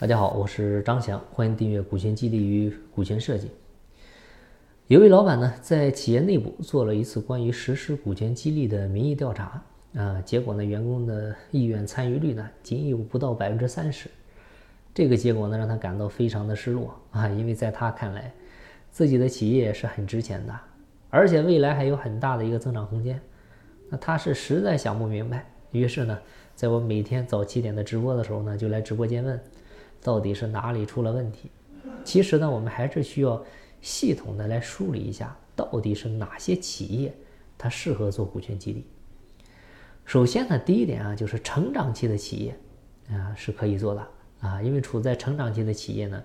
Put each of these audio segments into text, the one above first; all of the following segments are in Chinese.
大家好，我是张翔，欢迎订阅股权激励与股权设计。有位老板呢，在企业内部做了一次关于实施股权激励的民意调查啊，结果呢，员工的意愿参与率呢，仅有不到百分之三十。这个结果呢，让他感到非常的失落啊，因为在他看来，自己的企业是很值钱的，而且未来还有很大的一个增长空间。那他是实在想不明白，于是呢，在我每天早七点的直播的时候呢，就来直播间问。到底是哪里出了问题？其实呢，我们还是需要系统的来梳理一下，到底是哪些企业它适合做股权激励。首先呢，第一点啊，就是成长期的企业啊是可以做的啊，因为处在成长期的企业呢，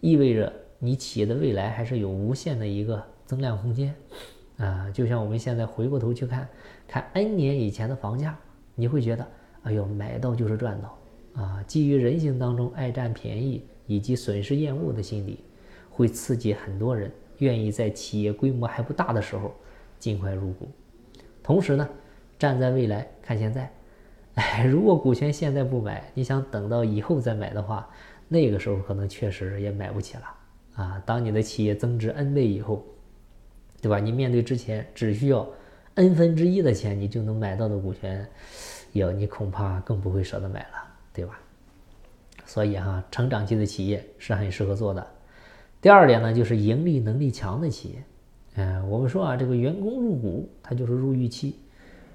意味着你企业的未来还是有无限的一个增量空间啊。就像我们现在回过头去看看 N 年以前的房价，你会觉得，哎呦，买到就是赚到。啊，基于人性当中爱占便宜以及损失厌恶的心理，会刺激很多人愿意在企业规模还不大的时候尽快入股。同时呢，站在未来看现在，哎，如果股权现在不买，你想等到以后再买的话，那个时候可能确实也买不起了。啊，当你的企业增值 N 倍以后，对吧？你面对之前只需要 N 分之一的钱你就能买到的股权，哟，你恐怕更不会舍得买了。对吧？所以哈，成长期的企业是很适合做的。第二点呢，就是盈利能力强的企业。嗯，我们说啊，这个员工入股，它就是入预期。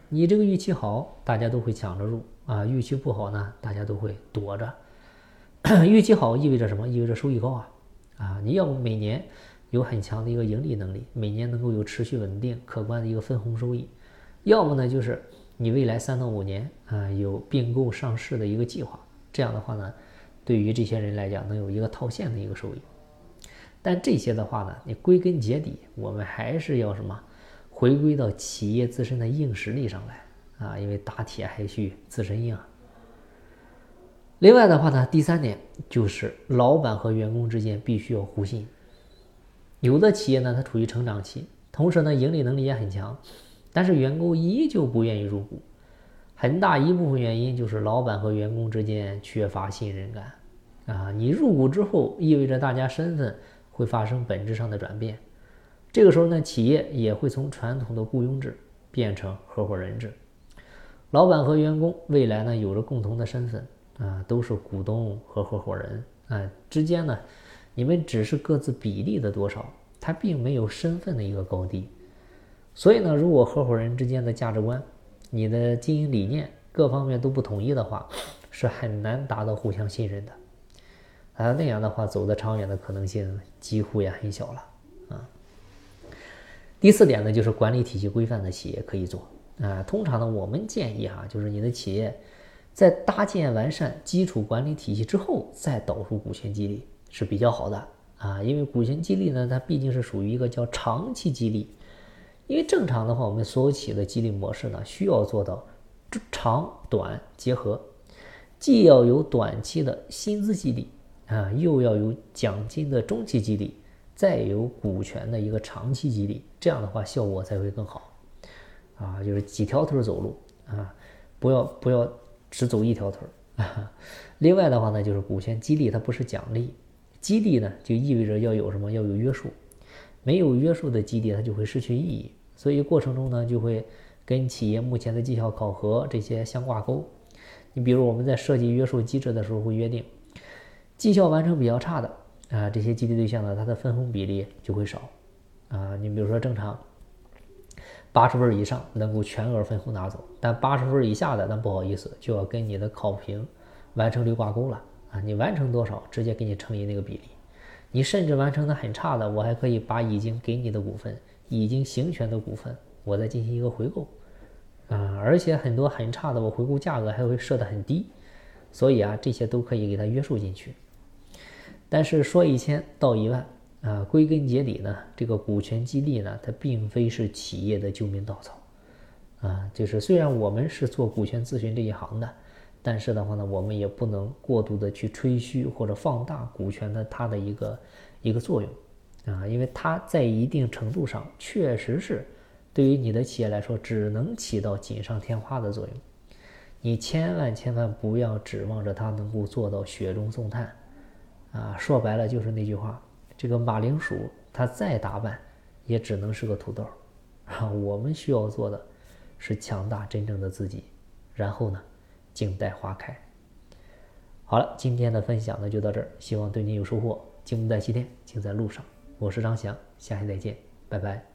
你这个预期好，大家都会抢着入啊；预期不好呢，大家都会躲着。预期好意味着什么？意味着收益高啊！啊，你要不每年有很强的一个盈利能力，每年能够有持续稳定、可观的一个分红收益；要么呢，就是。你未来三到五年啊，有并购上市的一个计划，这样的话呢，对于这些人来讲，能有一个套现的一个收益。但这些的话呢，你归根结底，我们还是要什么？回归到企业自身的硬实力上来啊，因为打铁还需自身硬。另外的话呢，第三点就是老板和员工之间必须要互信。有的企业呢，它处于成长期，同时呢，盈利能力也很强。但是员工依旧不愿意入股，很大一部分原因就是老板和员工之间缺乏信任感。啊，你入股之后，意味着大家身份会发生本质上的转变。这个时候呢，企业也会从传统的雇佣制变成合伙人制。老板和员工未来呢，有着共同的身份，啊，都是股东和合伙人。啊，之间呢，你们只是各自比例的多少，它并没有身份的一个高低。所以呢，如果合伙人之间的价值观、你的经营理念各方面都不统一的话，是很难达到互相信任的。啊，那样的话，走得长远的可能性几乎也很小了。啊，第四点呢，就是管理体系规范的企业可以做。啊，通常呢，我们建议哈，就是你的企业在搭建完善基础管理体系之后，再导入股权激励是比较好的。啊，因为股权激励呢，它毕竟是属于一个叫长期激励。因为正常的话，我们所有企业的激励模式呢，需要做到长短结合，既要有短期的薪资激励啊，又要有奖金的中期激励，再有股权的一个长期激励，这样的话效果才会更好啊。就是几条腿走路啊，不要不要只走一条腿儿。另外的话呢，就是股权激励它不是奖励，激励呢就意味着要有什么要有约束，没有约束的激励它就会失去意义。所以过程中呢，就会跟企业目前的绩效考核这些相挂钩。你比如我们在设计约束机制的时候，会约定绩效完成比较差的啊，这些激励对象呢，它的分红比例就会少啊。你比如说正常八十分以上能够全额分红拿走，但八十分以下的，那不好意思，就要跟你的考评完成率挂钩了啊。你完成多少，直接给你乘以那个比例。你甚至完成的很差的，我还可以把已经给你的股份。已经行权的股份，我再进行一个回购，啊，而且很多很差的，我回购价格还会设得很低，所以啊，这些都可以给它约束进去。但是说一千道一万啊，归根结底呢，这个股权激励呢，它并非是企业的救命稻草，啊，就是虽然我们是做股权咨询这一行的，但是的话呢，我们也不能过度的去吹嘘或者放大股权的它的一个一个作用。啊，因为它在一定程度上确实是对于你的企业来说，只能起到锦上添花的作用。你千万千万不要指望着它能够做到雪中送炭，啊，说白了就是那句话，这个马铃薯它再打扮，也只能是个土豆啊。我们需要做的，是强大真正的自己，然后呢，静待花开。好了，今天的分享呢就到这儿，希望对您有收获。静不在西天，静在路上。我是张翔，下期再见，拜拜。